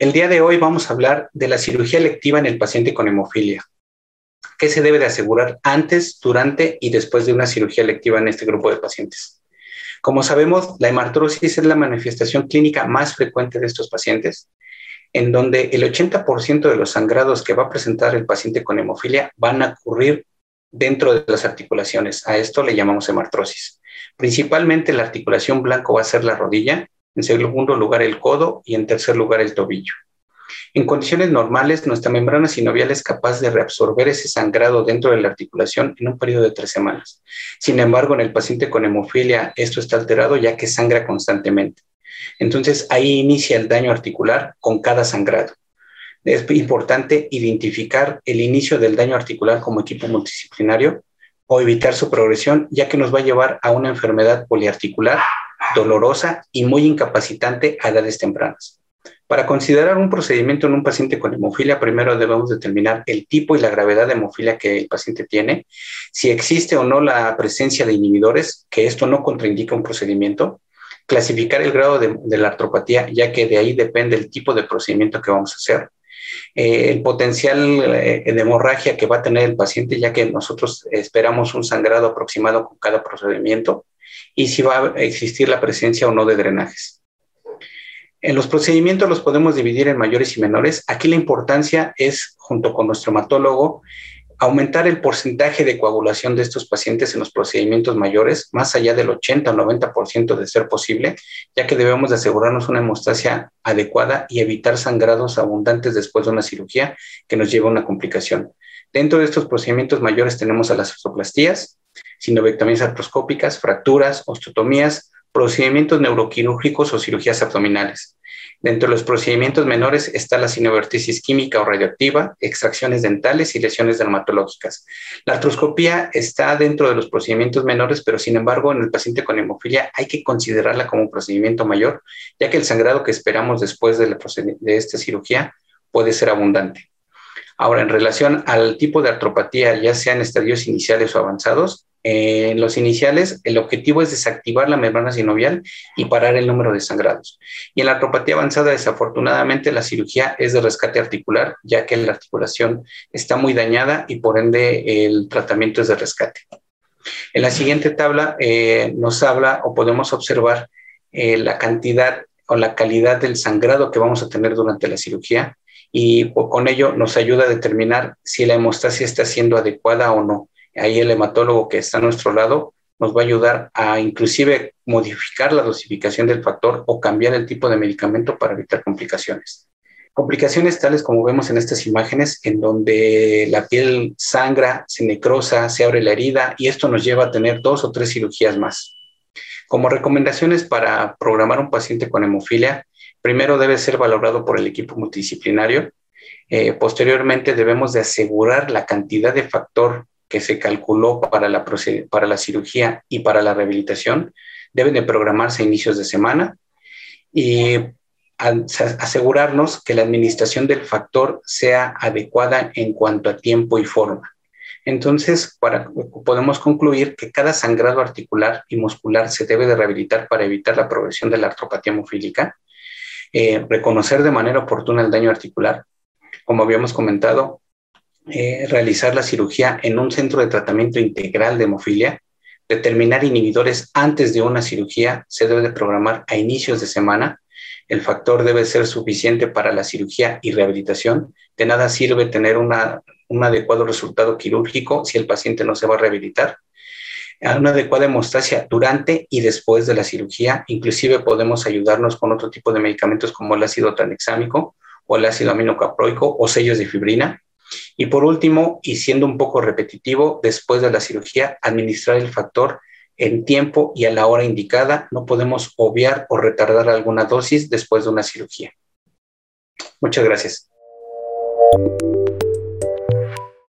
El día de hoy vamos a hablar de la cirugía electiva en el paciente con hemofilia. ¿Qué se debe de asegurar antes, durante y después de una cirugía electiva en este grupo de pacientes? Como sabemos, la hemartrosis es la manifestación clínica más frecuente de estos pacientes, en donde el 80% de los sangrados que va a presentar el paciente con hemofilia van a ocurrir dentro de las articulaciones. A esto le llamamos hemartrosis. Principalmente la articulación blanco va a ser la rodilla, en segundo lugar el codo y en tercer lugar el tobillo. En condiciones normales, nuestra membrana sinovial es capaz de reabsorber ese sangrado dentro de la articulación en un periodo de tres semanas. Sin embargo, en el paciente con hemofilia, esto está alterado ya que sangra constantemente. Entonces, ahí inicia el daño articular con cada sangrado. Es importante identificar el inicio del daño articular como equipo multidisciplinario o evitar su progresión, ya que nos va a llevar a una enfermedad poliarticular dolorosa y muy incapacitante a edades tempranas. Para considerar un procedimiento en un paciente con hemofilia, primero debemos determinar el tipo y la gravedad de hemofilia que el paciente tiene, si existe o no la presencia de inhibidores, que esto no contraindica un procedimiento, clasificar el grado de, la artropatía, ya que de ahí depende el tipo de procedimiento que vamos a hacer, eh, el potencial eh, de hemorragia que va a tener el paciente, ya que nosotros esperamos un sangrado aproximado con cada procedimiento, y si va a existir la presencia o no de drenajes. En los procedimientos los podemos dividir en mayores y menores. Aquí la importancia es, junto con nuestro hematólogo, aumentar el porcentaje de coagulación de estos pacientes en los procedimientos mayores, más allá del 80 o 90% de ser posible, ya que debemos de asegurarnos una hemostasia adecuada y evitar sangrados abundantes después de una cirugía que nos lleva a una complicación. Dentro de estos procedimientos mayores tenemos a las osteoplastías, sinovectomías artroscópicas, fracturas, osteotomías, procedimientos neuroquirúrgicos o cirugías abdominales. Dentro de los procedimientos menores está la sinovertisis química o radioactiva, extracciones dentales y lesiones dermatológicas. La artroscopía está dentro de los procedimientos menores, pero sin embargo en el paciente con hemofilia hay que considerarla como un procedimiento mayor, ya que el sangrado que esperamos después de, de esta cirugía puede ser abundante. Ahora, en relación al tipo de artropatía, ya sean estadios iniciales o avanzados, en los iniciales, el objetivo es desactivar la membrana sinovial y parar el número de sangrados. Y en la artropatía avanzada, desafortunadamente, la cirugía es de rescate articular, ya que la articulación está muy dañada y por ende el tratamiento es de rescate. En la siguiente tabla eh, nos habla o podemos observar eh, la cantidad o la calidad del sangrado que vamos a tener durante la cirugía y con ello nos ayuda a determinar si la hemostasia está siendo adecuada o no ahí el hematólogo que está a nuestro lado nos va a ayudar a inclusive modificar la dosificación del factor o cambiar el tipo de medicamento para evitar complicaciones. Complicaciones tales como vemos en estas imágenes, en donde la piel sangra, se necrosa, se abre la herida y esto nos lleva a tener dos o tres cirugías más. Como recomendaciones para programar un paciente con hemofilia, primero debe ser valorado por el equipo multidisciplinario. Eh, posteriormente debemos de asegurar la cantidad de factor que se calculó para la, para la cirugía y para la rehabilitación deben de programarse a inicios de semana y asegurarnos que la administración del factor sea adecuada en cuanto a tiempo y forma. Entonces, para, podemos concluir que cada sangrado articular y muscular se debe de rehabilitar para evitar la progresión de la artropatía hemofílica, eh, reconocer de manera oportuna el daño articular. Como habíamos comentado, eh, realizar la cirugía en un centro de tratamiento integral de hemofilia, determinar inhibidores antes de una cirugía, se debe de programar a inicios de semana. El factor debe ser suficiente para la cirugía y rehabilitación. De nada sirve tener un adecuado resultado quirúrgico si el paciente no se va a rehabilitar. Una adecuada hemostasia durante y después de la cirugía. Inclusive podemos ayudarnos con otro tipo de medicamentos como el ácido tranexámico o el ácido aminocaproico o sellos de fibrina y por último, y siendo un poco repetitivo, después de la cirugía, administrar el factor en tiempo y a la hora indicada. No podemos obviar o retardar alguna dosis después de una cirugía. Muchas gracias.